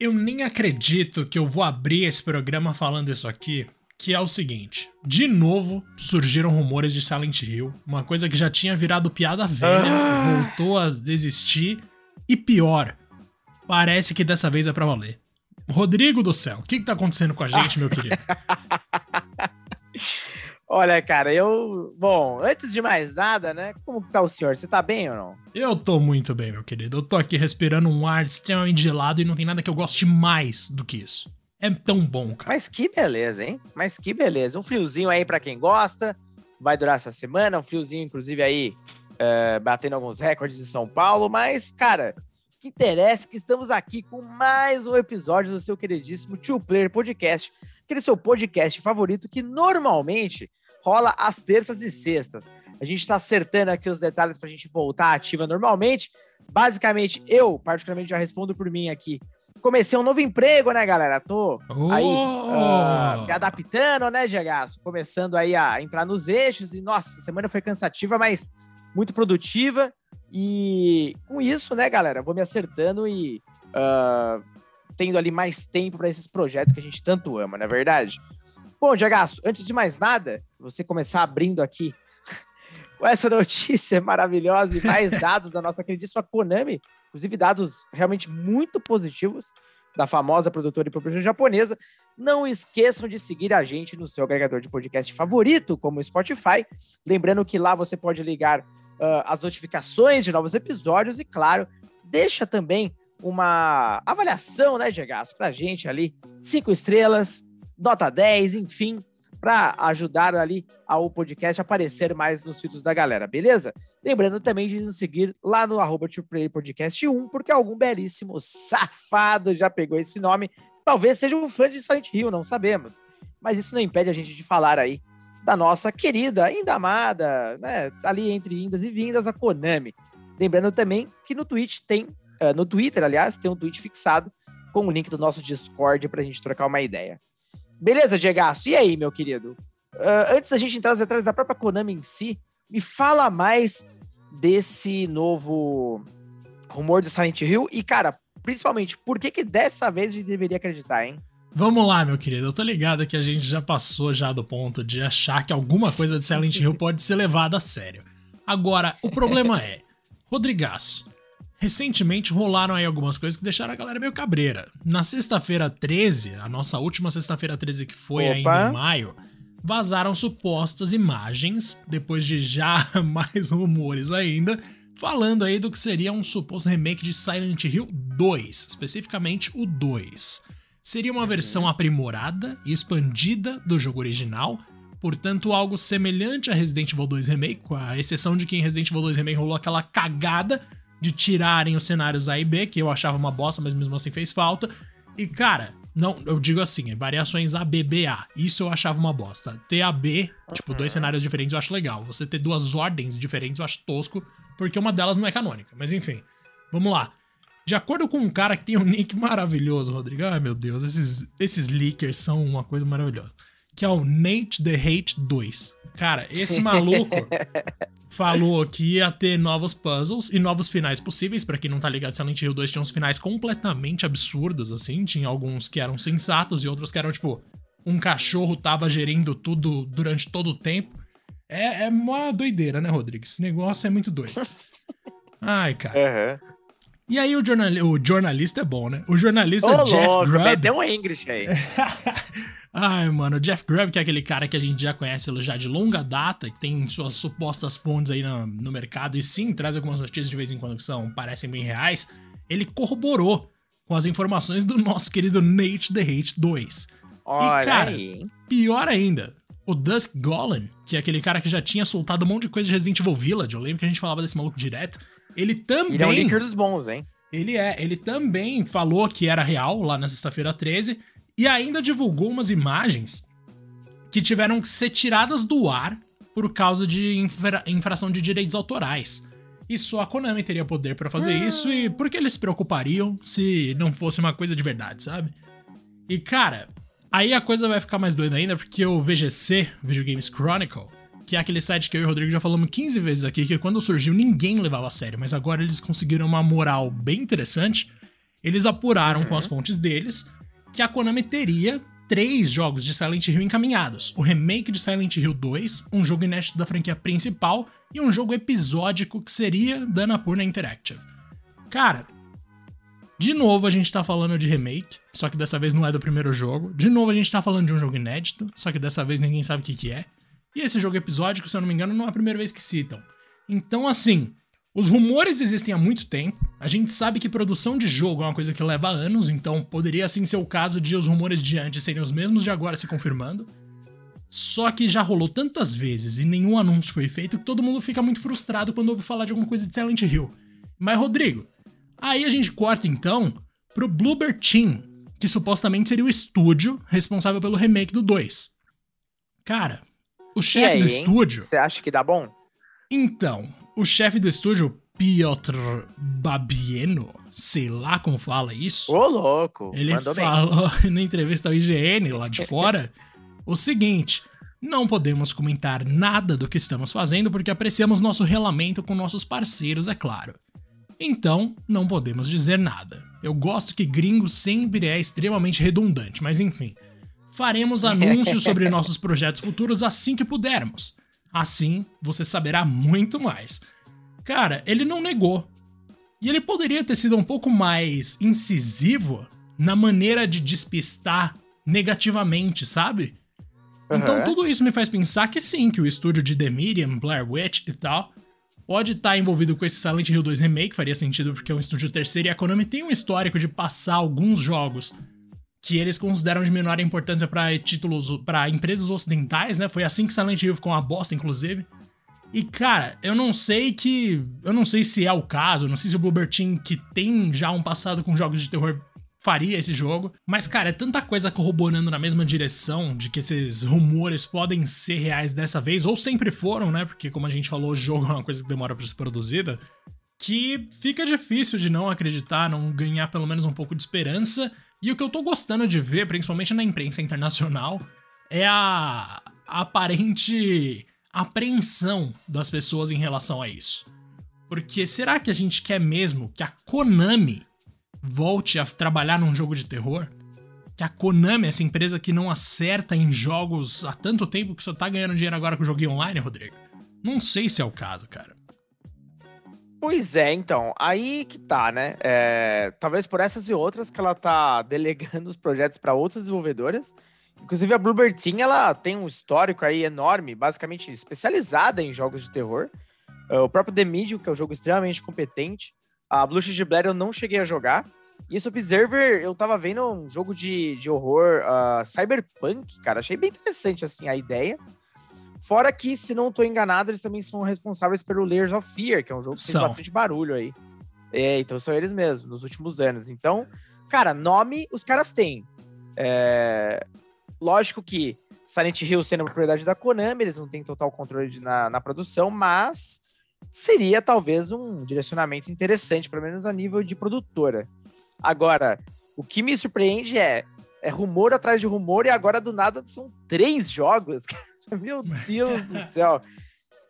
Eu nem acredito que eu vou abrir esse programa falando isso aqui, que é o seguinte: de novo surgiram rumores de Silent Hill, uma coisa que já tinha virado piada velha, ah. voltou a desistir e pior, parece que dessa vez é pra valer. Rodrigo do céu, o que, que tá acontecendo com a gente, meu querido? Olha, cara, eu. Bom, antes de mais nada, né? Como tá o senhor? Você tá bem ou não? Eu tô muito bem, meu querido. Eu tô aqui respirando um ar extremamente gelado e não tem nada que eu goste mais do que isso. É tão bom, cara. Mas que beleza, hein? Mas que beleza. Um friozinho aí para quem gosta. Vai durar essa semana. Um friozinho, inclusive, aí, uh, batendo alguns recordes de São Paulo. Mas, cara, que interessa que estamos aqui com mais um episódio do seu queridíssimo Two Player Podcast. Aquele seu podcast favorito que normalmente rola às terças e sextas. A gente está acertando aqui os detalhes para a gente voltar ativa normalmente. Basicamente, eu, particularmente, já respondo por mim aqui. Comecei um novo emprego, né, galera? Tô oh! aí uh, me adaptando, né, Diagaço? Começando aí a entrar nos eixos. E, nossa, a semana foi cansativa, mas muito produtiva. E com isso, né, galera, vou me acertando e uh, tendo ali mais tempo para esses projetos que a gente tanto ama, não é verdade? Bom, Diagaço, antes de mais nada, você começar abrindo aqui com essa notícia maravilhosa e mais dados da nossa queridíssima Konami, inclusive dados realmente muito positivos da famosa produtora e publisher japonesa. Não esqueçam de seguir a gente no seu agregador de podcast favorito, como o Spotify. Lembrando que lá você pode ligar uh, as notificações de novos episódios e, claro, deixa também uma avaliação, né, Gegaço, pra gente ali. Cinco estrelas, nota 10, enfim, para ajudar ali ao podcast aparecer mais nos títulos da galera, beleza? Lembrando também de nos seguir lá no arroba Podcast 1, porque algum belíssimo safado já pegou esse nome. Talvez seja um fã de Silent Hill, não sabemos. Mas isso não impede a gente de falar aí da nossa querida, ainda amada, né, ali entre indas e vindas, a Konami. Lembrando também que no Twitch tem, uh, no Twitter, aliás, tem um tweet fixado com o link do nosso Discord para a gente trocar uma ideia. Beleza, Diego? E aí, meu querido? Uh, antes da gente entrar nos detalhes da própria Konami em si, me fala mais desse novo rumor do Silent Hill e, cara, principalmente, por que que dessa vez a gente deveria acreditar, hein? Vamos lá, meu querido. Eu tô ligado que a gente já passou já do ponto de achar que alguma coisa de Silent Hill pode ser levada a sério. Agora, o problema é, Rodrigaço, Recentemente rolaram aí algumas coisas que deixaram a galera meio cabreira. Na sexta-feira 13, a nossa última sexta-feira 13 que foi Opa. ainda em maio, vazaram supostas imagens, depois de já mais rumores ainda, falando aí do que seria um suposto remake de Silent Hill 2, especificamente o 2. Seria uma versão uhum. aprimorada e expandida do jogo original, portanto algo semelhante a Resident Evil 2 Remake, com a exceção de que em Resident Evil 2 Remake rolou aquela cagada de tirarem os cenários A e B, que eu achava uma bosta, mas mesmo assim fez falta. E, cara, não, eu digo assim, variações A, B, B, A. Isso eu achava uma bosta. Ter A, B, tipo, dois cenários diferentes eu acho legal. Você ter duas ordens diferentes eu acho tosco, porque uma delas não é canônica. Mas enfim, vamos lá. De acordo com um cara que tem um nick maravilhoso, Rodrigo. Ai, meu Deus, esses, esses leakers são uma coisa maravilhosa. Que é o Nate the Hate 2. Cara, esse maluco falou que ia ter novos puzzles e novos finais possíveis. para quem não tá ligado, Silent Hill 2 tinha uns finais completamente absurdos, assim. Tinha alguns que eram sensatos e outros que eram, tipo, um cachorro tava gerindo tudo durante todo o tempo. É, é uma doideira, né, Rodrigo? Esse negócio é muito doido. Ai, cara. Uhum. E aí o, jornal, o jornalista é bom, né? O jornalista Ô, Jeff louco, Grubb... Deu um English aí. Ai, mano, o Jeff Grubb, que é aquele cara que a gente já conhece já de longa data, que tem suas supostas fontes aí no, no mercado e sim traz algumas notícias de vez em quando que são, parecem bem reais, ele corroborou com as informações do nosso querido Nate the Hate 2. Olha e, cara, aí. pior ainda, o Dusk Golan, que é aquele cara que já tinha soltado um monte de coisa de Resident Evil Village, eu lembro que a gente falava desse maluco direto, ele também... Ele é um leaker dos bons, hein? Ele é, ele também falou que era real lá na sexta-feira 13 e ainda divulgou umas imagens que tiveram que ser tiradas do ar por causa de infra infração de direitos autorais. E só a Konami teria poder para fazer hum. isso e por que eles se preocupariam se não fosse uma coisa de verdade, sabe? E cara, aí a coisa vai ficar mais doida ainda porque o VGC, Video Games Chronicle, que é aquele site que eu e o Rodrigo já falamos 15 vezes aqui, que quando surgiu ninguém levava a sério, mas agora eles conseguiram uma moral bem interessante eles apuraram uhum. com as fontes deles que a Konami teria três jogos de Silent Hill encaminhados: o remake de Silent Hill 2, um jogo inédito da franquia principal e um jogo episódico que seria da Annapurna Interactive. Cara, de novo a gente tá falando de remake, só que dessa vez não é do primeiro jogo. De novo a gente tá falando de um jogo inédito, só que dessa vez ninguém sabe o que, que é. E esse jogo episódico, se eu não me engano, não é a primeira vez que citam. Então, assim, os rumores existem há muito tempo. A gente sabe que produção de jogo é uma coisa que leva anos, então poderia assim ser o caso de os rumores de antes serem os mesmos de agora se confirmando. Só que já rolou tantas vezes e nenhum anúncio foi feito que todo mundo fica muito frustrado quando ouve falar de alguma coisa de Silent Hill. Mas, Rodrigo, Aí a gente corta então pro Bloober Team, que supostamente seria o estúdio responsável pelo remake do 2. Cara, o chefe aí, do estúdio. Você acha que dá bom? Então, o chefe do estúdio, Piotr Babieno, sei lá como fala isso. Ô, louco! Ele falou bem. na entrevista ao IGN lá de fora o seguinte: não podemos comentar nada do que estamos fazendo porque apreciamos nosso relamento com nossos parceiros, é claro. Então, não podemos dizer nada. Eu gosto que gringo sempre é extremamente redundante, mas enfim. Faremos anúncios sobre nossos projetos futuros assim que pudermos. Assim, você saberá muito mais. Cara, ele não negou. E ele poderia ter sido um pouco mais incisivo na maneira de despistar negativamente, sabe? Uhum. Então tudo isso me faz pensar que sim, que o estúdio de The Medium, Blair Witch e tal pode estar tá envolvido com esse Silent Hill 2 Remake, faria sentido porque é um estúdio terceiro e a Konami tem um histórico de passar alguns jogos que eles consideram de menor importância para títulos, para empresas ocidentais, né? Foi assim que Silent Hill ficou uma bosta, inclusive. E cara, eu não sei que. Eu não sei se é o caso, não sei se o Bluebird Team, que tem já um passado com jogos de terror, faria esse jogo. Mas, cara, é tanta coisa corroborando na mesma direção de que esses rumores podem ser reais dessa vez, ou sempre foram, né? Porque, como a gente falou, o jogo é uma coisa que demora pra ser produzida. Que fica difícil de não acreditar, não ganhar pelo menos um pouco de esperança. E o que eu tô gostando de ver, principalmente na imprensa internacional, é a, aparente apreensão das pessoas em relação a isso. Porque será que a gente quer mesmo que a Konami volte a trabalhar num jogo de terror? Que a Konami, essa empresa que não acerta em jogos há tanto tempo que só tá ganhando dinheiro agora com o joguinho online, Rodrigo? Não sei se é o caso, cara. Pois é, então, aí que tá, né? É, talvez por essas e outras que ela tá delegando os projetos para outras desenvolvedoras. Inclusive a Bluebird Team, ela tem um histórico aí enorme, basicamente especializada em jogos de terror. É, o próprio The Medium, que é um jogo extremamente competente, a Blue de Blair eu não cheguei a jogar. E esse Observer, eu tava vendo um jogo de, de horror uh, cyberpunk, cara. Achei bem interessante, assim, a ideia. Fora que, se não tô enganado, eles também são responsáveis pelo Layers of Fear, que é um jogo que são. tem bastante barulho aí. É, então são eles mesmos, nos últimos anos. Então, cara, nome os caras têm. É... Lógico que Silent Hill sendo propriedade da Konami, eles não têm total controle de, na, na produção, mas seria talvez um direcionamento interessante, pelo menos a nível de produtora. Agora, o que me surpreende é, é rumor atrás de rumor e agora do nada são três jogos. Meu Deus do céu.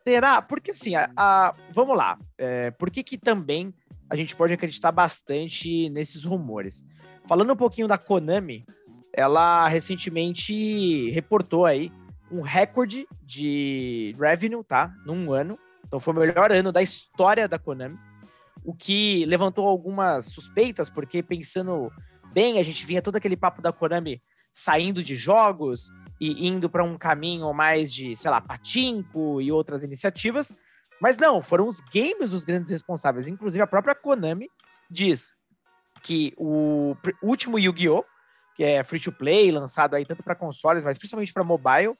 Será? Porque assim, a, a vamos lá. É, por que, que também a gente pode acreditar bastante nesses rumores? Falando um pouquinho da Konami, ela recentemente reportou aí um recorde de revenue, tá? Num ano, então foi o melhor ano da história da Konami, o que levantou algumas suspeitas, porque pensando bem, a gente vinha todo aquele papo da Konami saindo de jogos e indo para um caminho mais de, sei lá, patinco e outras iniciativas. Mas não, foram os games os grandes responsáveis. Inclusive a própria Konami diz que o último Yu-Gi-Oh, que é free to play, lançado aí tanto para consoles, mas principalmente para mobile,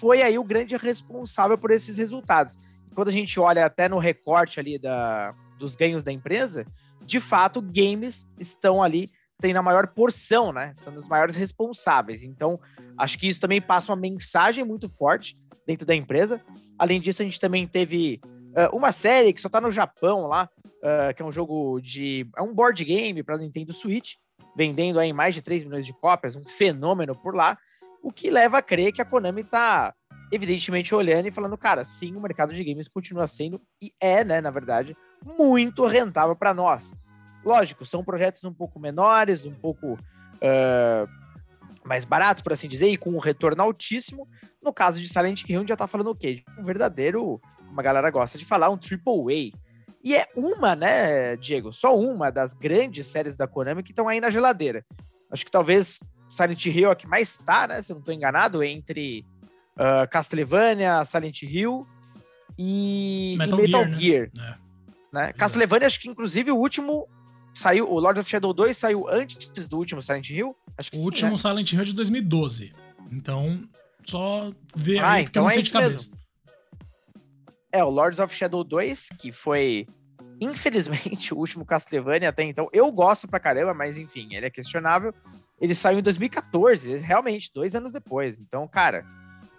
foi aí o grande responsável por esses resultados quando a gente olha até no recorte ali da, dos ganhos da empresa, de fato, games estão ali, têm a maior porção, né? São os maiores responsáveis. Então, acho que isso também passa uma mensagem muito forte dentro da empresa. Além disso, a gente também teve uh, uma série que só tá no Japão lá, uh, que é um jogo de. É um board game para Nintendo Switch, vendendo aí mais de 3 milhões de cópias, um fenômeno por lá, o que leva a crer que a Konami tá evidentemente olhando e falando, cara, sim, o mercado de games continua sendo e é, né, na verdade, muito rentável para nós. Lógico, são projetos um pouco menores, um pouco uh, mais baratos, por assim dizer, e com um retorno altíssimo. No caso de Silent Hill, a gente já tá falando o quê? Um verdadeiro, como a galera gosta de falar, um triple A. E é uma, né, Diego? Só uma das grandes séries da Konami que estão aí na geladeira. Acho que talvez Silent Hill é a que mais tá, né? Se eu não estou enganado, entre uh, Castlevania, Silent Hill e Metal, e Metal Gear. Gear né? né? Castlevania, acho que inclusive o último saiu, o Lord of Shadow 2 saiu antes do último Silent Hill. Acho que o sim, último né? Silent Hill é de 2012. Então, só ver ah, aí, então é isso de cabeça. Mesmo. É, o Lords of Shadow 2, que foi, infelizmente, o último Castlevania até então. Eu gosto pra caramba, mas enfim, ele é questionável. Ele saiu em 2014, realmente, dois anos depois. Então, cara,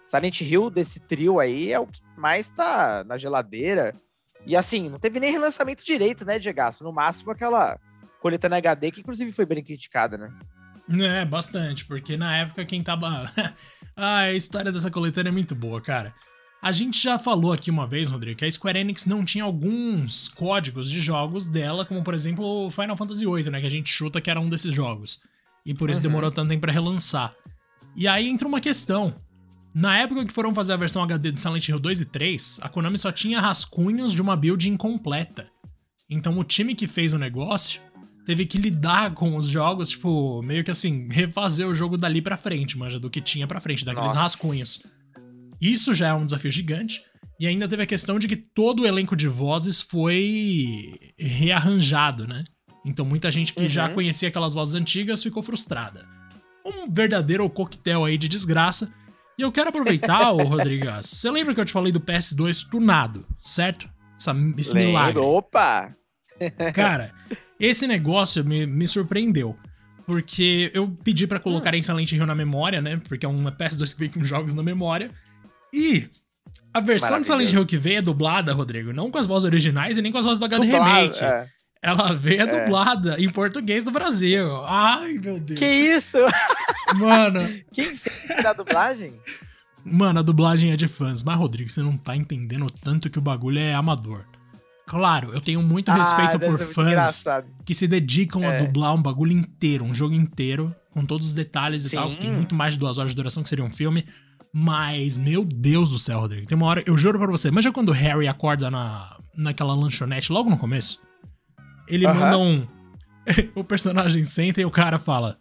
Silent Hill desse trio aí é o que mais tá na geladeira. E assim, não teve nem relançamento direito, né, Diego? No máximo aquela coletânea HD, que inclusive foi bem criticada, né? É, bastante, porque na época quem tava. ah, a história dessa coletânea é muito boa, cara. A gente já falou aqui uma vez, Rodrigo, que a Square Enix não tinha alguns códigos de jogos dela, como por exemplo o Final Fantasy VIII, né? Que a gente chuta que era um desses jogos. E por isso uhum. demorou tanto tempo pra relançar. E aí entra uma questão. Na época que foram fazer a versão HD do Silent Hill 2 e 3, a Konami só tinha rascunhos de uma build incompleta. Então o time que fez o negócio teve que lidar com os jogos, tipo, meio que assim, refazer o jogo dali pra frente, manja, do que tinha pra frente, daqueles Nossa. rascunhos. Isso já é um desafio gigante. E ainda teve a questão de que todo o elenco de vozes foi rearranjado, né? Então muita gente que uhum. já conhecia aquelas vozes antigas ficou frustrada. Um verdadeiro coquetel aí de desgraça. E eu quero aproveitar, ô Rodrigues. Você lembra que eu te falei do PS2 tunado, certo? Essa, esse Lembro. milagre. Opa! Cara, esse negócio me, me surpreendeu. Porque eu pedi para colocar hum. em Silent Hill na memória, né? Porque é uma PS2 que vem com jogos na memória. E a versão de Silent Hill que veio é dublada, Rodrigo, não com as vozes originais e nem com as vozes do HD Dublado, Remake. É. Ela veio é. dublada em português do Brasil. Ai, meu Deus. Que isso? Mano. Quem fez a dublagem? Mano, a dublagem é de fãs. Mas, Rodrigo, você não tá entendendo tanto que o bagulho é amador. Claro, eu tenho muito ah, respeito por fãs que se dedicam é. a dublar um bagulho inteiro, um jogo inteiro, com todos os detalhes e Sim. tal. Tem muito mais de duas horas de duração, que seria um filme. Mas, meu Deus do céu, Rodrigo. Tem uma hora, eu juro pra você, mas já quando o Harry acorda na, naquela lanchonete logo no começo, ele manda um. o personagem senta e o cara fala: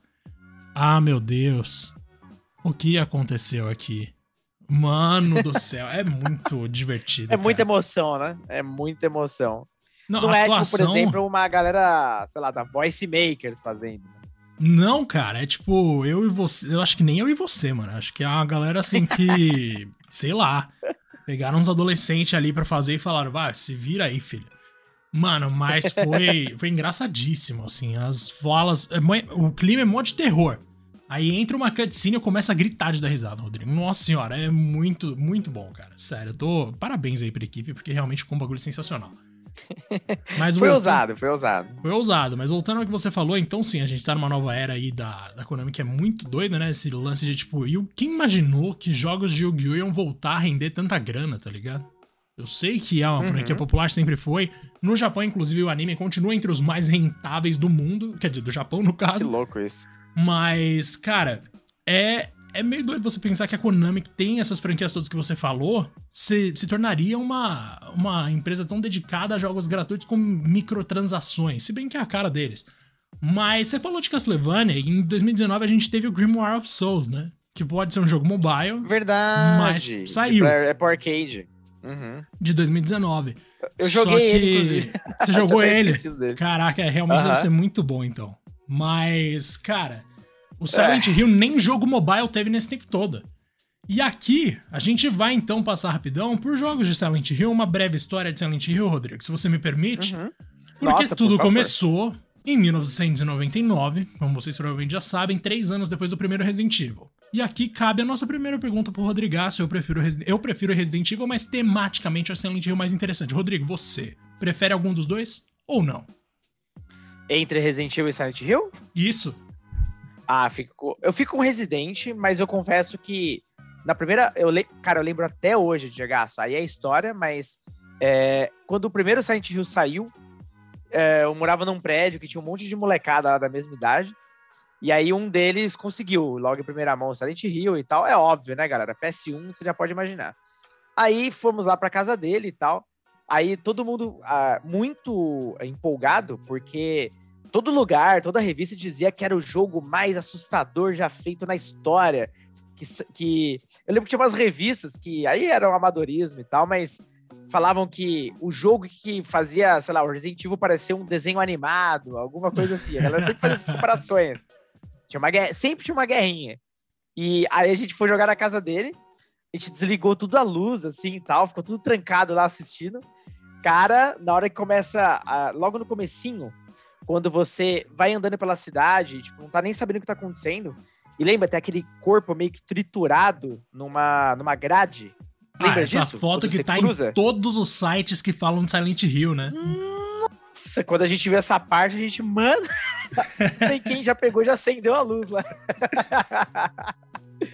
Ah, meu Deus, o que aconteceu aqui? Mano do céu, é muito divertido. É cara. muita emoção, né? É muita emoção. Não, Não é atuação... tipo, por exemplo, uma galera, sei lá, da Voice Makers fazendo. Né? Não, cara, é tipo, eu e você. Eu acho que nem eu e você, mano. Acho que é uma galera assim que. sei lá. Pegaram uns adolescentes ali para fazer e falaram, vai, se vira aí, filho. Mano, mas foi, foi engraçadíssimo, assim. As falas. É, o clima é mó de terror. Aí entra uma cutscene e eu começo a gritar de dar risada, Rodrigo. Nossa senhora, é muito, muito bom, cara. Sério, eu tô. Parabéns aí pra equipe, porque realmente ficou um bagulho sensacional. Mas foi voltando, ousado, foi ousado. Foi ousado, mas voltando ao que você falou, então sim, a gente tá numa nova era aí da, da Konami que é muito doida, né? Esse lance de tipo, e quem imaginou que jogos de Yu-Gi-Oh! iam voltar a render tanta grana, tá ligado? Eu sei que é uma franquia uhum. popular, sempre foi. No Japão, inclusive, o anime continua entre os mais rentáveis do mundo. Quer dizer, do Japão, no caso. Que louco isso. Mas, cara, é, é meio doido você pensar que a Konami, que tem essas franquias todas que você falou, se, se tornaria uma, uma empresa tão dedicada a jogos gratuitos com microtransações, se bem que é a cara deles. Mas você falou de Castlevania, e em 2019 a gente teve o Grimoire of Souls, né? Que pode ser um jogo mobile. Verdade. Mas saiu. É pro arcade. Uhum. De 2019. Eu joguei que... ele, inclusive. Você jogou ele? Caraca, é, realmente uhum. deve ser muito bom, então. Mas, cara, o Silent é. Hill nem jogo mobile teve nesse tempo todo. E aqui, a gente vai então passar rapidão por jogos de Silent Hill, uma breve história de Silent Hill, Rodrigo, se você me permite. Uhum. Porque Nossa, tudo por começou em 1999, como vocês provavelmente já sabem, três anos depois do primeiro Resident Evil. E aqui cabe a nossa primeira pergunta pro Rodrigaço. Eu prefiro, eu prefiro Resident Evil, mas tematicamente a Silent Hill mais interessante. Rodrigo, você prefere algum dos dois ou não? Entre Resident Evil e Silent Hill? Isso. Ah, fico, eu fico com Resident, mas eu confesso que na primeira, eu le, cara, eu lembro até hoje de jogar, aí é história, mas é, quando o primeiro Silent Hill saiu, é, eu morava num prédio que tinha um monte de molecada lá da mesma idade. E aí um deles conseguiu, logo em primeira mão, Silent Hill e tal. É óbvio, né, galera? PS1, você já pode imaginar. Aí fomos lá pra casa dele e tal. Aí todo mundo ah, muito empolgado, porque todo lugar, toda revista dizia que era o jogo mais assustador já feito na história. Que, que eu lembro que tinha umas revistas que aí eram amadorismo e tal, mas falavam que o jogo que fazia, sei lá, o Resident Evil parecer um desenho animado, alguma coisa assim. A galera sempre fazia essas comparações. Tinha uma guerra, sempre tinha uma guerrinha. E aí a gente foi jogar na casa dele, a gente desligou tudo a luz, assim e tal, ficou tudo trancado lá assistindo. Cara, na hora que começa, a, logo no comecinho, quando você vai andando pela cidade, tipo, não tá nem sabendo o que tá acontecendo, e lembra, tem aquele corpo meio que triturado numa, numa grade. Lembra ah, essa disso? foto quando que tá cruza? em todos os sites que falam de Silent Hill, né? Nossa, quando a gente vê essa parte, a gente, mano, não sei quem já pegou já acendeu a luz lá.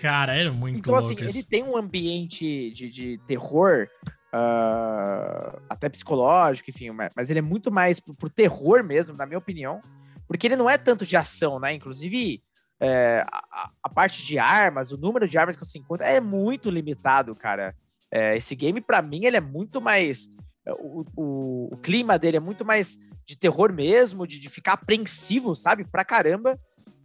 Cara, era muito Então, assim, ele tem um ambiente de, de terror, uh, até psicológico, enfim, mas ele é muito mais pro, pro, terror mesmo, na minha opinião, porque ele não é tanto de ação, né? Inclusive, é, a, a, parte de armas, o número de armas que você encontra é muito limitado, cara. É, esse game, para mim, ele é muito mais. O, o, o, clima dele é muito mais de terror mesmo, de, de ficar apreensivo, sabe? Pra caramba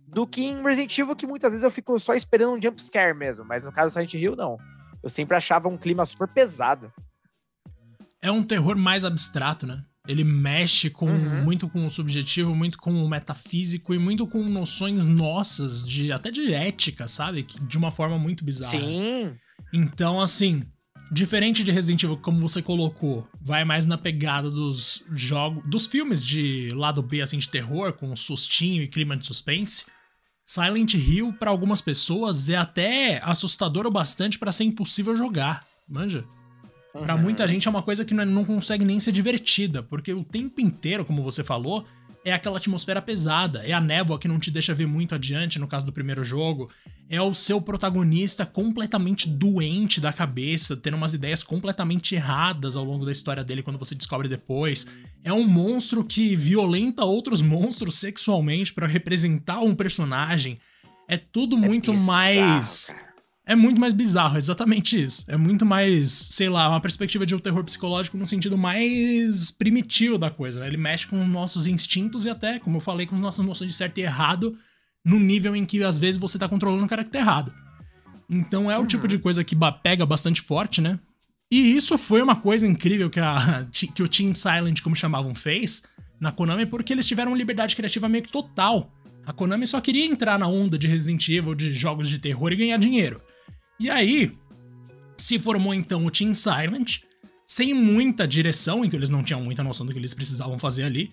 do que em Resident Evil, que muitas vezes eu fico só esperando um jump scare mesmo, mas no caso do Silent Hill, não. Eu sempre achava um clima super pesado. É um terror mais abstrato, né? Ele mexe com uhum. muito com o subjetivo, muito com o metafísico e muito com noções nossas, de até de ética, sabe? De uma forma muito bizarra. Sim. Então, assim, diferente de Resident Evil, como você colocou, vai mais na pegada dos jogos, dos filmes de lado B, assim, de terror, com sustinho e clima de suspense. Silent Hill, para algumas pessoas, é até assustador o bastante para ser impossível jogar, manja? Uhum. Pra muita gente é uma coisa que não consegue nem ser divertida, porque o tempo inteiro, como você falou, é aquela atmosfera pesada, é a névoa que não te deixa ver muito adiante, no caso do primeiro jogo, é o seu protagonista completamente doente da cabeça, tendo umas ideias completamente erradas ao longo da história dele quando você descobre depois. É um monstro que violenta outros monstros sexualmente para representar um personagem. É tudo é muito bizarro, mais é muito mais bizarro, exatamente isso. É muito mais, sei lá, uma perspectiva de um terror psicológico no sentido mais primitivo da coisa. Né? Ele mexe com nossos instintos e até, como eu falei, com as nossas noções de certo e errado, no nível em que às vezes você tá controlando o caráter errado. Então é o tipo de coisa que pega bastante forte, né? E isso foi uma coisa incrível que, a, que o Team Silent, como chamavam, fez na Konami, porque eles tiveram liberdade criativa meio que total. A Konami só queria entrar na onda de Resident Evil, de jogos de terror e ganhar dinheiro. E aí, se formou então o Team Silent, sem muita direção, então eles não tinham muita noção do que eles precisavam fazer ali.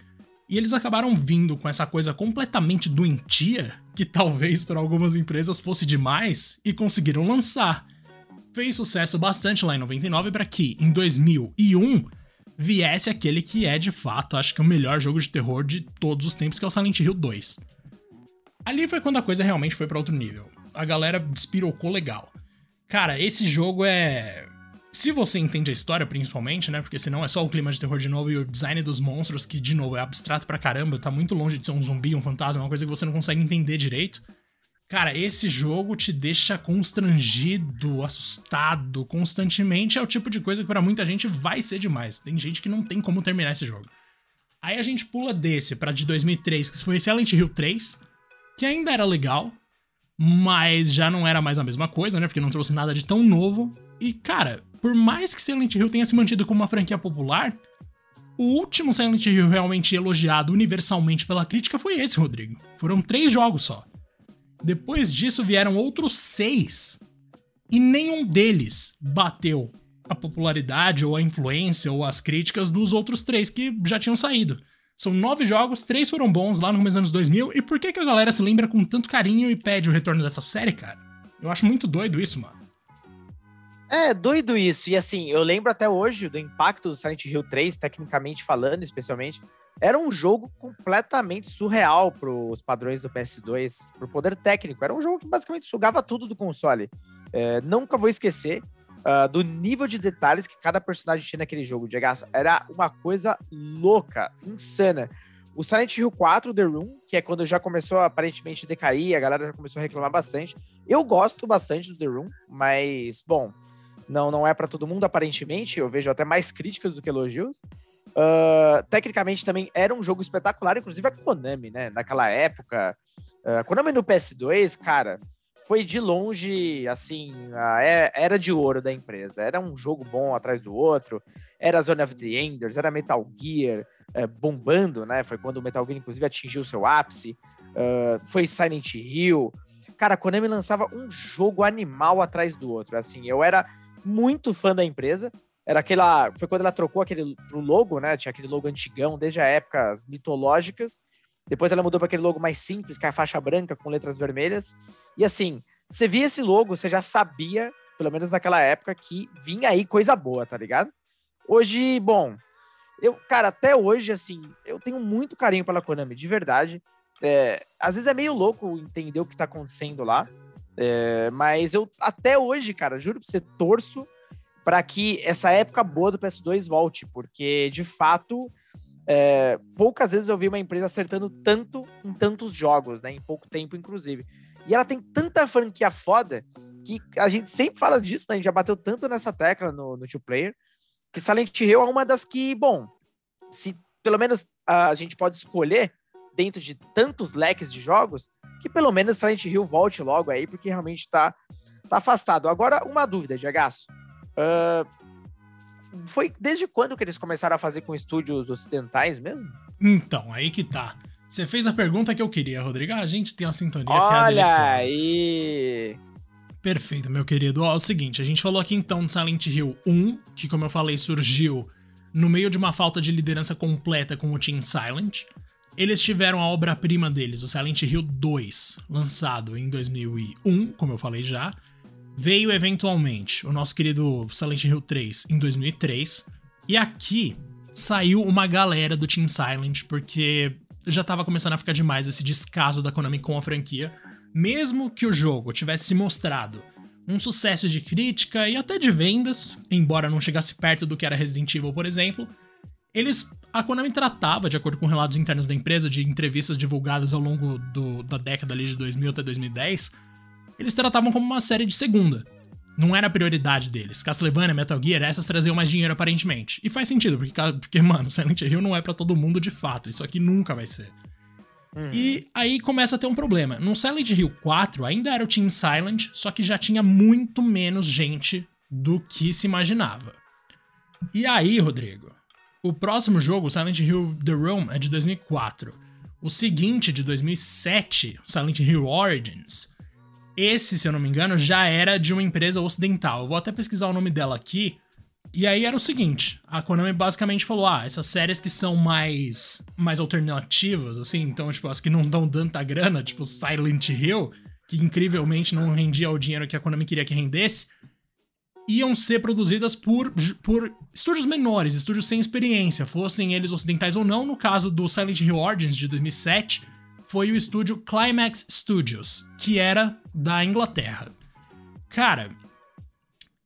E eles acabaram vindo com essa coisa completamente doentia, que talvez para algumas empresas fosse demais, e conseguiram lançar. Fez sucesso bastante lá em 99 para que, em 2001, viesse aquele que é de fato, acho que o melhor jogo de terror de todos os tempos, que é o Silent Hill 2. Ali foi quando a coisa realmente foi para outro nível. A galera despirocou legal. Cara, esse jogo é. Se você entende a história, principalmente, né? Porque senão é só o clima de terror de novo e o design dos monstros, que, de novo, é abstrato pra caramba, tá muito longe de ser um zumbi, um fantasma, uma coisa que você não consegue entender direito. Cara, esse jogo te deixa constrangido, assustado constantemente. É o tipo de coisa que para muita gente vai ser demais. Tem gente que não tem como terminar esse jogo. Aí a gente pula desse para de 2003, que foi Silent Hill 3, que ainda era legal, mas já não era mais a mesma coisa, né? Porque não trouxe nada de tão novo. E, cara, por mais que Silent Hill tenha se mantido como uma franquia popular, o último Silent Hill realmente elogiado universalmente pela crítica foi esse, Rodrigo. Foram três jogos só. Depois disso vieram outros seis. E nenhum deles bateu a popularidade ou a influência ou as críticas dos outros três que já tinham saído. São nove jogos, três foram bons lá no começo dos anos 2000. E por que, que a galera se lembra com tanto carinho e pede o retorno dessa série, cara? Eu acho muito doido isso, mano. É, doido isso. E assim, eu lembro até hoje do impacto do Silent Hill 3, tecnicamente falando, especialmente. Era um jogo completamente surreal para os padrões do PS2, pro poder técnico. Era um jogo que basicamente sugava tudo do console. É, nunca vou esquecer uh, do nível de detalhes que cada personagem tinha naquele jogo, Diego. Era uma coisa louca, insana. O Silent Hill 4, The Room, que é quando já começou a aparentemente decair, a galera já começou a reclamar bastante. Eu gosto bastante do The Room, mas, bom, não, não é para todo mundo, aparentemente. Eu vejo até mais críticas do que elogios. Uh, tecnicamente também era um jogo espetacular, inclusive a Konami, né? Naquela época. Uh, Konami no PS2, cara, foi de longe, assim, a era de ouro da empresa. Era um jogo bom atrás do outro, era Zone of the Enders, era Metal Gear é, bombando, né? Foi quando o Metal Gear, inclusive, atingiu seu ápice. Uh, foi Silent Hill. Cara, a Konami lançava um jogo animal atrás do outro. Assim, eu era muito fã da empresa. Era aquela. Foi quando ela trocou aquele pro logo, né? Tinha aquele logo antigão, desde a época mitológicas. Depois ela mudou para aquele logo mais simples, que é a faixa branca com letras vermelhas. E assim, você via esse logo, você já sabia, pelo menos naquela época, que vinha aí coisa boa, tá ligado? Hoje, bom, eu, cara, até hoje, assim, eu tenho muito carinho pela Konami, de verdade. É, às vezes é meio louco entender o que tá acontecendo lá. É, mas eu, até hoje, cara, juro pra você, torço para que essa época boa do PS2 volte, porque de fato é, poucas vezes eu vi uma empresa acertando tanto em tantos jogos, né? Em pouco tempo, inclusive. E ela tem tanta franquia foda que a gente sempre fala disso, né? A gente já bateu tanto nessa tecla no, no two player, que Silent Hill é uma das que, bom, se pelo menos a gente pode escolher dentro de tantos leques de jogos, que pelo menos Silent Hill volte logo aí, porque realmente tá, tá afastado. Agora, uma dúvida, Diagaço. Uh, foi desde quando que eles começaram a fazer com estúdios ocidentais mesmo? Então, aí que tá. Você fez a pergunta que eu queria, Rodrigo. Ah, a gente tem uma sintonia Olha que é aí! Perfeito, meu querido. Ó, é o seguinte, a gente falou aqui então de Silent Hill 1, que como eu falei, surgiu no meio de uma falta de liderança completa com o Team Silent. Eles tiveram a obra-prima deles, o Silent Hill 2, lançado em 2001, como eu falei já. Veio eventualmente o nosso querido Silent Hill 3 em 2003. E aqui saiu uma galera do Team Silent, porque já tava começando a ficar demais esse descaso da Konami com a franquia. Mesmo que o jogo tivesse se mostrado um sucesso de crítica e até de vendas, embora não chegasse perto do que era Resident Evil, por exemplo, eles a Konami tratava, de acordo com relatos internos da empresa, de entrevistas divulgadas ao longo do, da década ali de 2000 até 2010, eles tratavam como uma série de segunda. Não era a prioridade deles. Castlevania, Metal Gear, essas traziam mais dinheiro aparentemente. E faz sentido, porque, porque mano, Silent Hill não é para todo mundo de fato. Isso aqui nunca vai ser. Uhum. E aí começa a ter um problema. No Silent Hill 4 ainda era o Team Silent, só que já tinha muito menos gente do que se imaginava. E aí, Rodrigo, o próximo jogo, Silent Hill The Room, é de 2004. O seguinte, de 2007, Silent Hill Origins, esse, se eu não me engano, já era de uma empresa ocidental. Eu vou até pesquisar o nome dela aqui. E aí era o seguinte, a Konami basicamente falou: "Ah, essas séries que são mais mais alternativas assim, então tipo as que não dão tanta grana, tipo Silent Hill, que incrivelmente não rendia o dinheiro que a Konami queria que rendesse, iam ser produzidas por, por estúdios menores, estúdios sem experiência, fossem eles ocidentais ou não. No caso do Silent Hill Origins de 2007, foi o estúdio Climax Studios, que era da Inglaterra. Cara,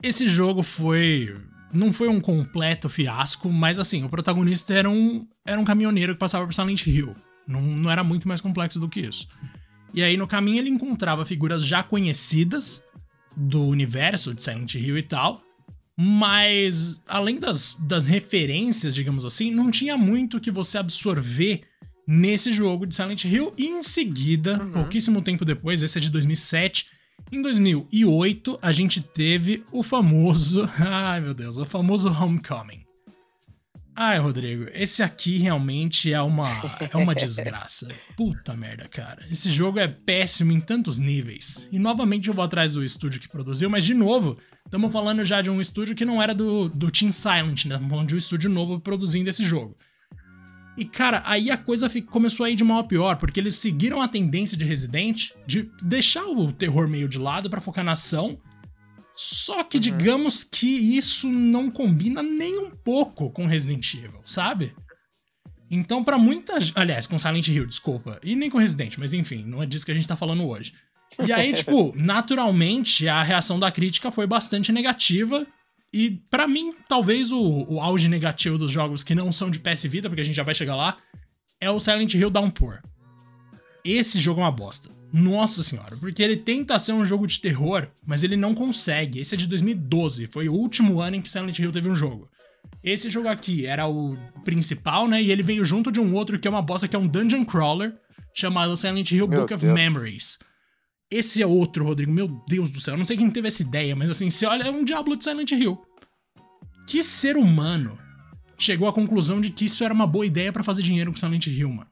esse jogo foi. Não foi um completo fiasco, mas assim, o protagonista era um, era um caminhoneiro que passava por Silent Hill. Não, não era muito mais complexo do que isso. E aí, no caminho, ele encontrava figuras já conhecidas do universo de Silent Hill e tal. Mas, além das, das referências, digamos assim, não tinha muito que você absorver nesse jogo de Silent Hill. E em seguida, uhum. pouquíssimo tempo depois, esse é de 2007, em 2008 a gente teve o famoso, ai meu Deus, o famoso Homecoming. Ai, Rodrigo, esse aqui realmente é uma é uma desgraça. Puta merda, cara. Esse jogo é péssimo em tantos níveis. E novamente eu vou atrás do estúdio que produziu, mas de novo, estamos falando já de um estúdio que não era do, do Team Silent, né? Estamos falando de um estúdio novo produzindo esse jogo. E cara, aí a coisa começou a ir de mal a pior, porque eles seguiram a tendência de Resident de deixar o terror meio de lado para focar na ação. Só que uhum. digamos que isso não combina nem um pouco com Resident Evil, sabe? Então, para muitas. Aliás, com Silent Hill, desculpa. E nem com Resident, mas enfim, não é disso que a gente tá falando hoje. E aí, tipo, naturalmente, a reação da crítica foi bastante negativa. E para mim, talvez o, o auge negativo dos jogos que não são de PS Vita, porque a gente já vai chegar lá, é o Silent Hill Downpour. Esse jogo é uma bosta. Nossa senhora, porque ele tenta ser um jogo de terror, mas ele não consegue. Esse é de 2012, foi o último ano em que Silent Hill teve um jogo. Esse jogo aqui era o principal, né? E ele veio junto de um outro que é uma bosta que é um dungeon crawler chamado Silent Hill Meu Book Deus. of Memories. Esse é outro, Rodrigo. Meu Deus do céu. Eu não sei quem teve essa ideia, mas assim, se olha, é um Diablo de Silent Hill. Que ser humano chegou à conclusão de que isso era uma boa ideia para fazer dinheiro com Silent Hill, mano?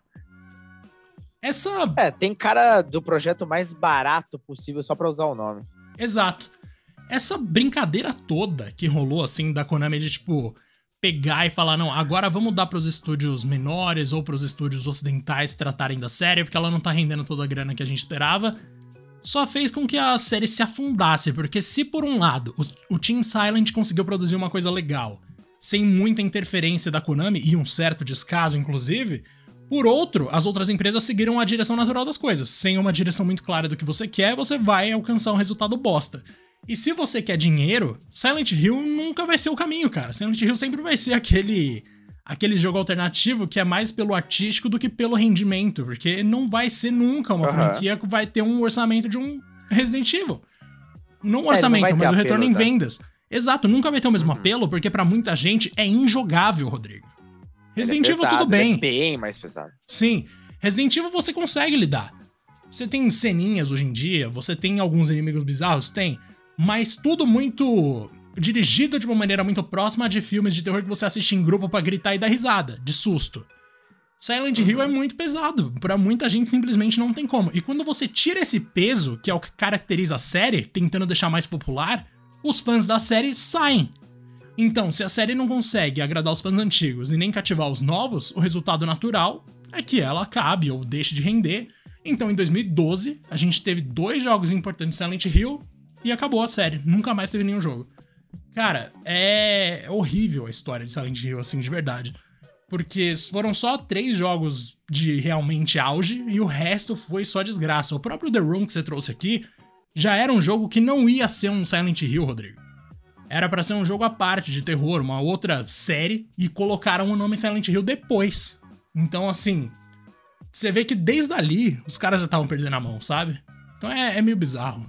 Essa. É, tem cara do projeto mais barato possível só pra usar o nome. Exato. Essa brincadeira toda que rolou, assim, da Konami de tipo pegar e falar, não, agora vamos dar pros estúdios menores ou pros estúdios ocidentais tratarem da série, porque ela não tá rendendo toda a grana que a gente esperava só fez com que a série se afundasse, porque se por um lado o, Team Silent conseguiu produzir uma coisa legal, sem muita interferência da Konami e um certo descaso, inclusive, por outro, as outras empresas seguiram a direção natural das coisas. Sem uma direção muito clara do que você quer, você vai alcançar um resultado bosta. E se você quer dinheiro, Silent Hill nunca vai ser o caminho, cara. Silent Hill sempre vai ser aquele aquele jogo alternativo que é mais pelo artístico do que pelo rendimento, porque não vai ser nunca uma uhum. franquia que vai ter um orçamento de um Resident Evil. Não um é, orçamento, não mas o retorno em tá? vendas. Exato, nunca vai ter o mesmo uhum. apelo, porque para muita gente é injogável, Rodrigo. Resident é Evil tudo bem. É bem mais pesado. Sim. Resident Evil você consegue lidar. Você tem ceninhas hoje em dia, você tem alguns inimigos bizarros, tem, mas tudo muito dirigido de uma maneira muito próxima de filmes de terror que você assiste em grupo para gritar e dar risada, de susto. Silent Hill é muito pesado, para muita gente simplesmente não tem como. E quando você tira esse peso, que é o que caracteriza a série, tentando deixar mais popular, os fãs da série saem. Então, se a série não consegue agradar os fãs antigos e nem cativar os novos, o resultado natural é que ela acabe ou deixe de render. Então, em 2012, a gente teve dois jogos importantes de Silent Hill e acabou a série. Nunca mais teve nenhum jogo. Cara, é horrível a história de Silent Hill, assim, de verdade. Porque foram só três jogos de realmente auge e o resto foi só desgraça. O próprio The Room que você trouxe aqui já era um jogo que não ia ser um Silent Hill, Rodrigo. Era para ser um jogo à parte de terror, uma outra série, e colocaram o nome Silent Hill depois. Então, assim, você vê que desde ali os caras já estavam perdendo a mão, sabe? Então é, é meio bizarro.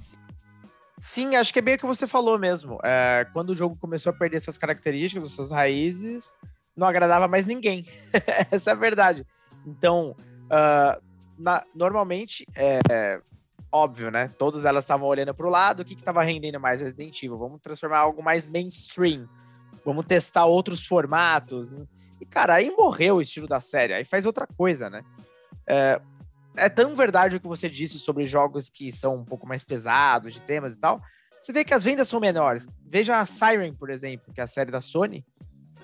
Sim, acho que é bem o que você falou mesmo. É, quando o jogo começou a perder suas características, suas raízes, não agradava mais ninguém. Essa é a verdade. Então, uh, na, normalmente, é óbvio, né? Todas elas estavam olhando para o lado. O que estava rendendo mais Resident Evil? Vamos transformar algo mais mainstream. Vamos testar outros formatos. E, cara, aí morreu o estilo da série. Aí faz outra coisa, né? É, é tão verdade o que você disse sobre jogos que são um pouco mais pesados de temas e tal. Você vê que as vendas são menores. Veja a Siren, por exemplo, que é a série da Sony.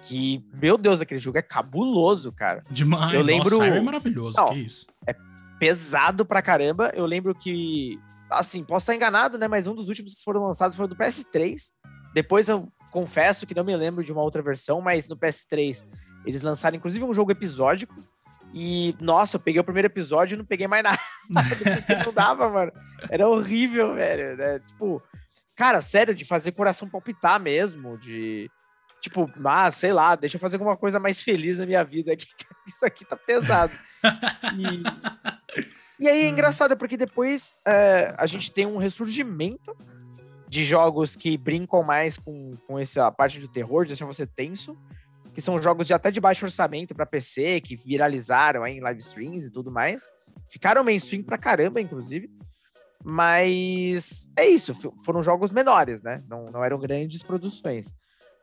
Que, meu Deus, aquele jogo é cabuloso, cara. Demais. Eu lembro. Nossa, Siren é maravilhoso, Não, que isso. É pesado pra caramba. Eu lembro que, assim, posso estar enganado, né? Mas um dos últimos que foram lançados foi do PS3. Depois eu confesso que não me lembro de uma outra versão, mas no PS3 eles lançaram inclusive um jogo episódico e, nossa, eu peguei o primeiro episódio e não peguei mais nada. não dava, mano. Era horrível, velho. Né? Tipo, cara, sério, de fazer coração palpitar mesmo, de. Tipo, ah, sei lá, deixa eu fazer alguma coisa mais feliz na minha vida. Isso aqui tá pesado. E, e aí é hum. engraçado, porque depois é, a gente tem um ressurgimento de jogos que brincam mais com, com essa parte do terror, de deixar você tenso que são jogos de até de baixo orçamento para PC, que viralizaram aí em live streams e tudo mais. Ficaram mainstream pra caramba, inclusive. Mas é isso, foram jogos menores, né? Não, não eram grandes produções.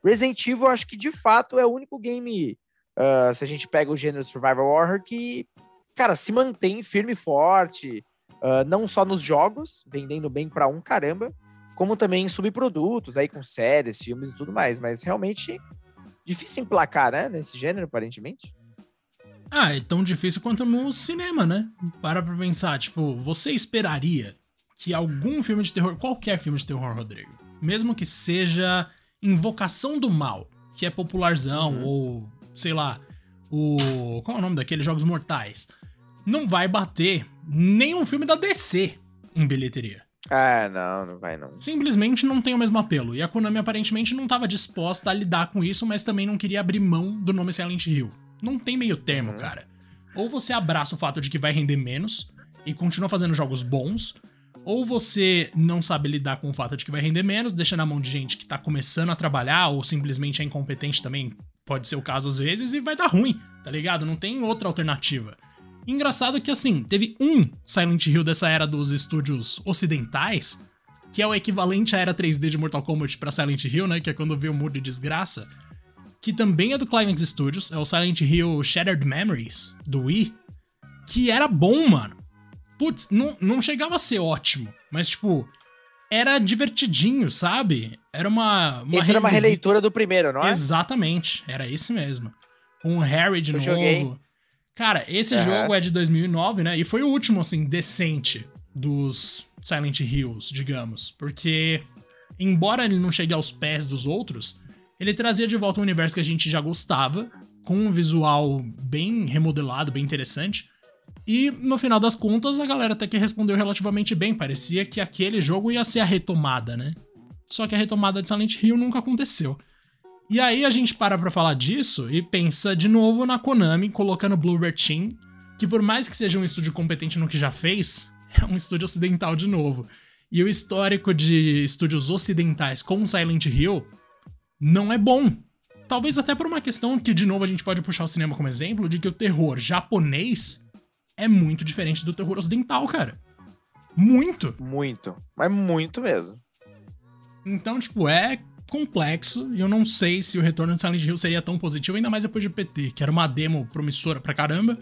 Resident Evil, acho que de fato é o único game, uh, se a gente pega o gênero Survival Horror, que, cara, se mantém firme e forte, uh, não só nos jogos, vendendo bem para um caramba, como também em subprodutos, aí com séries, filmes e tudo mais. Mas realmente difícil emplacar, né? Nesse gênero, aparentemente. Ah, é tão difícil quanto no cinema, né? Para pra pensar, tipo, você esperaria que algum filme de terror, qualquer filme de terror, Rodrigo, mesmo que seja Invocação do Mal, que é popularzão, uhum. ou sei lá, o. Qual é o nome daqueles Jogos Mortais? Não vai bater nenhum filme da DC. em bilheteria. Ah, não, não vai não. Simplesmente não tem o mesmo apelo. E a Konami aparentemente não estava disposta a lidar com isso, mas também não queria abrir mão do nome Silent Hill. Não tem meio termo, uhum. cara. Ou você abraça o fato de que vai render menos e continua fazendo jogos bons, ou você não sabe lidar com o fato de que vai render menos, deixa na mão de gente que tá começando a trabalhar ou simplesmente é incompetente também, pode ser o caso às vezes, e vai dar ruim, tá ligado? Não tem outra alternativa. Engraçado que, assim, teve um Silent Hill dessa era dos estúdios ocidentais, que é o equivalente à era 3D de Mortal Kombat pra Silent Hill, né? Que é quando veio o mundo de desgraça. Que também é do Climax Studios, é o Silent Hill Shattered Memories, do Wii. Que era bom, mano. Putz, não, não chegava a ser ótimo, mas, tipo, era divertidinho, sabe? Era uma. uma Esse era uma releitura do primeiro, não é? Exatamente, era esse mesmo. Com o Harry de Eu novo. Joguei. Cara, esse uhum. jogo é de 2009, né? E foi o último, assim, decente dos Silent Hills, digamos. Porque, embora ele não chegue aos pés dos outros, ele trazia de volta um universo que a gente já gostava, com um visual bem remodelado, bem interessante. E no final das contas, a galera até que respondeu relativamente bem. Parecia que aquele jogo ia ser a retomada, né? Só que a retomada de Silent Hill nunca aconteceu. E aí a gente para pra falar disso e pensa de novo na Konami colocando Bluebird Team, que por mais que seja um estúdio competente no que já fez, é um estúdio ocidental de novo. E o histórico de estúdios ocidentais com Silent Hill não é bom. Talvez até por uma questão que, de novo, a gente pode puxar o cinema como exemplo, de que o terror japonês é muito diferente do terror ocidental, cara. Muito. Muito. Mas muito mesmo. Então, tipo, é complexo e eu não sei se o retorno de Silent Hill seria tão positivo, ainda mais depois de PT, que era uma demo promissora pra caramba.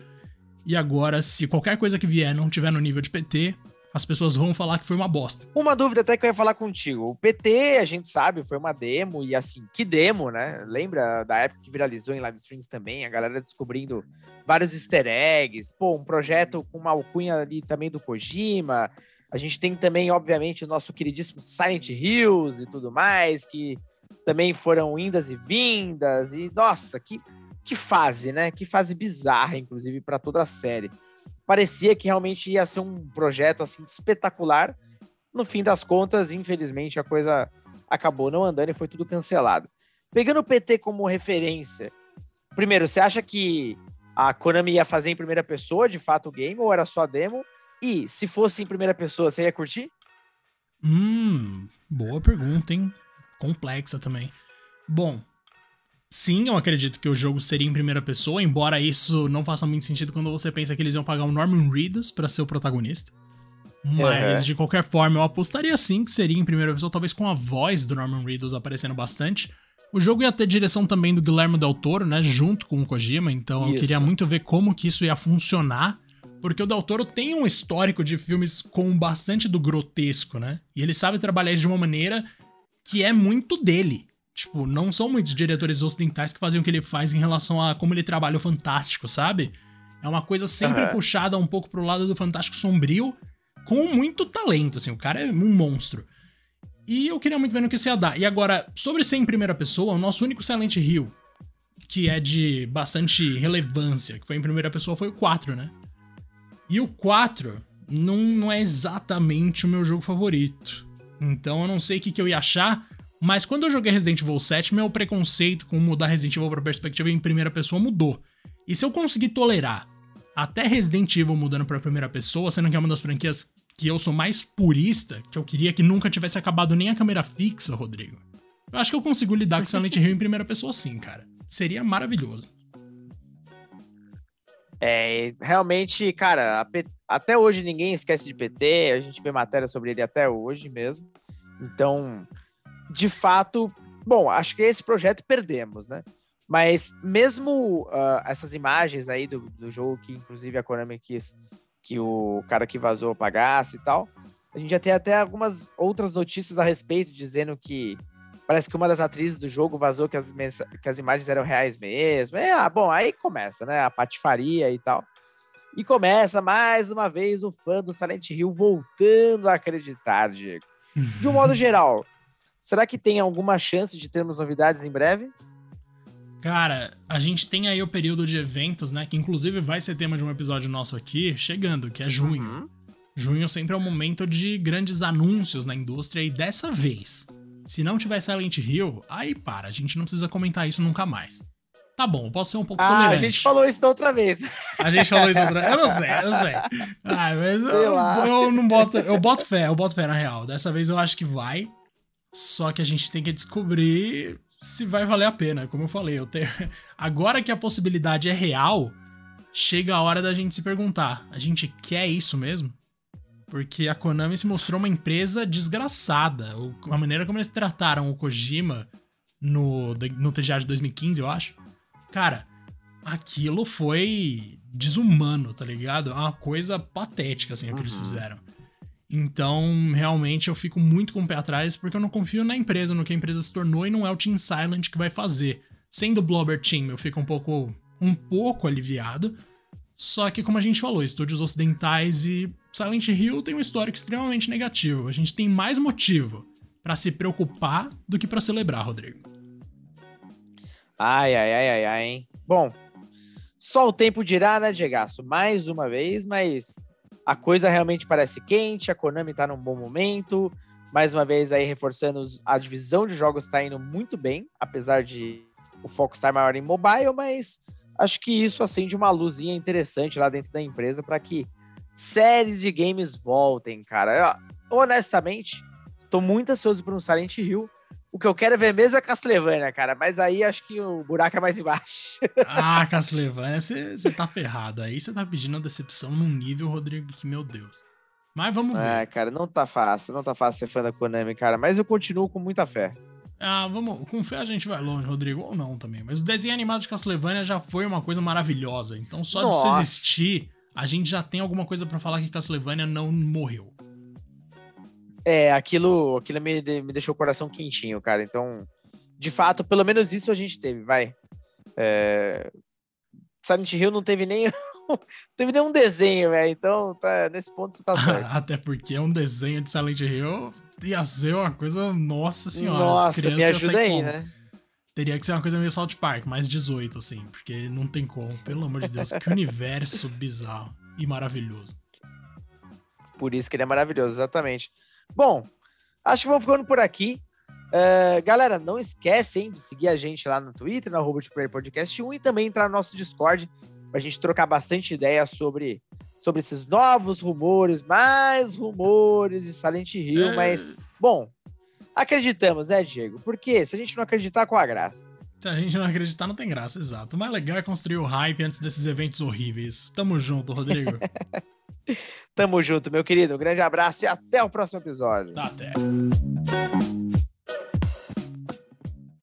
E agora, se qualquer coisa que vier não tiver no nível de PT, as pessoas vão falar que foi uma bosta. Uma dúvida até que eu ia falar contigo. O PT, a gente sabe, foi uma demo, e assim, que demo, né? Lembra da época que viralizou em live streams também, a galera descobrindo vários easter eggs, pô, um projeto com uma alcunha ali também do Kojima. A gente tem também, obviamente, o nosso queridíssimo Silent Hills e tudo mais, que também foram indas e vindas, e nossa, que, que fase, né? Que fase bizarra, inclusive, para toda a série parecia que realmente ia ser um projeto assim espetacular. No fim das contas, infelizmente, a coisa acabou não andando e foi tudo cancelado. Pegando o PT como referência, primeiro, você acha que a Konami ia fazer em primeira pessoa, de fato, o game, ou era só demo? E se fosse em primeira pessoa, você ia curtir? Hum, boa pergunta, hein? Complexa também. Bom, Sim, eu acredito que o jogo seria em primeira pessoa, embora isso não faça muito sentido quando você pensa que eles iam pagar o Norman Reedus para ser o protagonista. Mas, uhum. de qualquer forma, eu apostaria sim que seria em primeira pessoa, talvez com a voz do Norman Reedus aparecendo bastante. O jogo ia ter direção também do Guilherme Del Toro, né, junto com o Kojima, então isso. eu queria muito ver como que isso ia funcionar, porque o Del Toro tem um histórico de filmes com bastante do grotesco, né? E ele sabe trabalhar isso de uma maneira que é muito dele. Tipo, não são muitos diretores ocidentais que fazem o que ele faz em relação a como ele trabalha o fantástico, sabe? É uma coisa sempre uhum. puxada um pouco pro lado do fantástico sombrio, com muito talento, assim, o cara é um monstro. E eu queria muito ver no que isso ia dar. E agora, sobre ser em primeira pessoa, o nosso único Silent Hill, que é de bastante relevância, que foi em primeira pessoa, foi o 4, né? E o 4 não, não é exatamente o meu jogo favorito. Então eu não sei o que, que eu ia achar, mas quando eu joguei Resident Evil 7, meu preconceito com mudar Resident Evil pra perspectiva em primeira pessoa mudou. E se eu conseguir tolerar até Resident Evil mudando pra primeira pessoa, sendo que é uma das franquias que eu sou mais purista, que eu queria que nunca tivesse acabado nem a câmera fixa, Rodrigo. Eu acho que eu consigo lidar com Silent Hill em primeira pessoa sim, cara. Seria maravilhoso. É, realmente, cara, até hoje ninguém esquece de PT, a gente vê matéria sobre ele até hoje mesmo. Então, de fato, bom, acho que esse projeto perdemos, né? Mas mesmo uh, essas imagens aí do, do jogo, que inclusive a Konami quis que o cara que vazou pagasse e tal, a gente já tem até algumas outras notícias a respeito, dizendo que parece que uma das atrizes do jogo vazou que as, que as imagens eram reais mesmo. É, ah, bom, aí começa, né? A patifaria e tal. E começa mais uma vez o fã do Silent Hill voltando a acreditar, Diego. De um modo geral, Será que tem alguma chance de termos novidades em breve? Cara, a gente tem aí o período de eventos, né? Que inclusive vai ser tema de um episódio nosso aqui, chegando, que é junho. Uhum. Junho sempre é um momento de grandes anúncios na indústria e dessa vez, se não tiver Silent Hill, aí para, a gente não precisa comentar isso nunca mais. Tá bom, posso ser um pouco ah, tolerante. a gente falou isso da outra vez. A gente falou isso da outra vez. Eu não sei, eu não sei. Ah, mas eu, eu, não boto. Eu boto fé, eu boto fé na real. Dessa vez eu acho que vai. Só que a gente tem que descobrir se vai valer a pena. Como eu falei, eu tenho... agora que a possibilidade é real, chega a hora da gente se perguntar: a gente quer isso mesmo? Porque a Konami se mostrou uma empresa desgraçada. A maneira como eles trataram o Kojima no, no TGA de 2015, eu acho. Cara, aquilo foi desumano, tá ligado? É uma coisa patética, assim, o que eles uhum. fizeram. Então, realmente, eu fico muito com o pé atrás porque eu não confio na empresa, no que a empresa se tornou e não é o Team Silent que vai fazer. Sendo o Blobber Team, eu fico um pouco, um pouco aliviado. Só que, como a gente falou, estúdios ocidentais e Silent Hill tem um histórico extremamente negativo. A gente tem mais motivo para se preocupar do que para celebrar, Rodrigo. Ai, ai, ai, ai, ai, hein? Bom, só o tempo dirá, né, Diegaço? Mais uma vez, mas a coisa realmente parece quente, a Konami tá num bom momento. Mais uma vez aí reforçando a divisão de jogos tá indo muito bem, apesar de o foco estar maior em mobile, mas acho que isso acende uma luzinha interessante lá dentro da empresa para que séries de games voltem, cara. Eu, honestamente, estou muito ansioso por um Silent Hill. O que eu quero ver mesmo é Castlevania, cara. Mas aí acho que o buraco é mais embaixo. ah, Castlevania, você tá ferrado. Aí você tá pedindo a decepção num nível, Rodrigo, que meu Deus. Mas vamos ver. É, cara, não tá fácil. Não tá fácil ser fã da Konami, cara. Mas eu continuo com muita fé. Ah, vamos. Com fé a gente vai longe, Rodrigo, ou não também. Mas o desenho animado de Castlevania já foi uma coisa maravilhosa. Então, só Nossa. de isso existir, a gente já tem alguma coisa para falar que Castlevania não morreu. É, aquilo, aquilo me, me deixou o coração quentinho, cara. Então, de fato, pelo menos isso a gente teve, vai. É... Silent Hill não teve nem teve nenhum desenho, velho. Então, tá, nesse ponto você tá certo. Até porque é um desenho de Silent Hill ia ser uma coisa, nossa senhora. Nossa, me ajuda aí, como. né? Teria que ser uma coisa meio South Park, mais 18, assim, porque não tem como. Pelo amor de Deus, que universo bizarro e maravilhoso. Por isso que ele é maravilhoso, exatamente. Bom, acho que vamos ficando por aqui. Uh, galera, não esquecem de seguir a gente lá no Twitter, na Robot Player Podcast 1 e também entrar no nosso Discord para a gente trocar bastante ideia sobre, sobre esses novos rumores, mais rumores de Silent Hill. É. Mas, bom, acreditamos, né, Diego? Porque se a gente não acreditar, qual a graça? Se a gente não acreditar, não tem graça, exato. O mais legal é construir o hype antes desses eventos horríveis. Tamo junto, Rodrigo. Tamo junto, meu querido. Um grande abraço e até o próximo episódio. Até.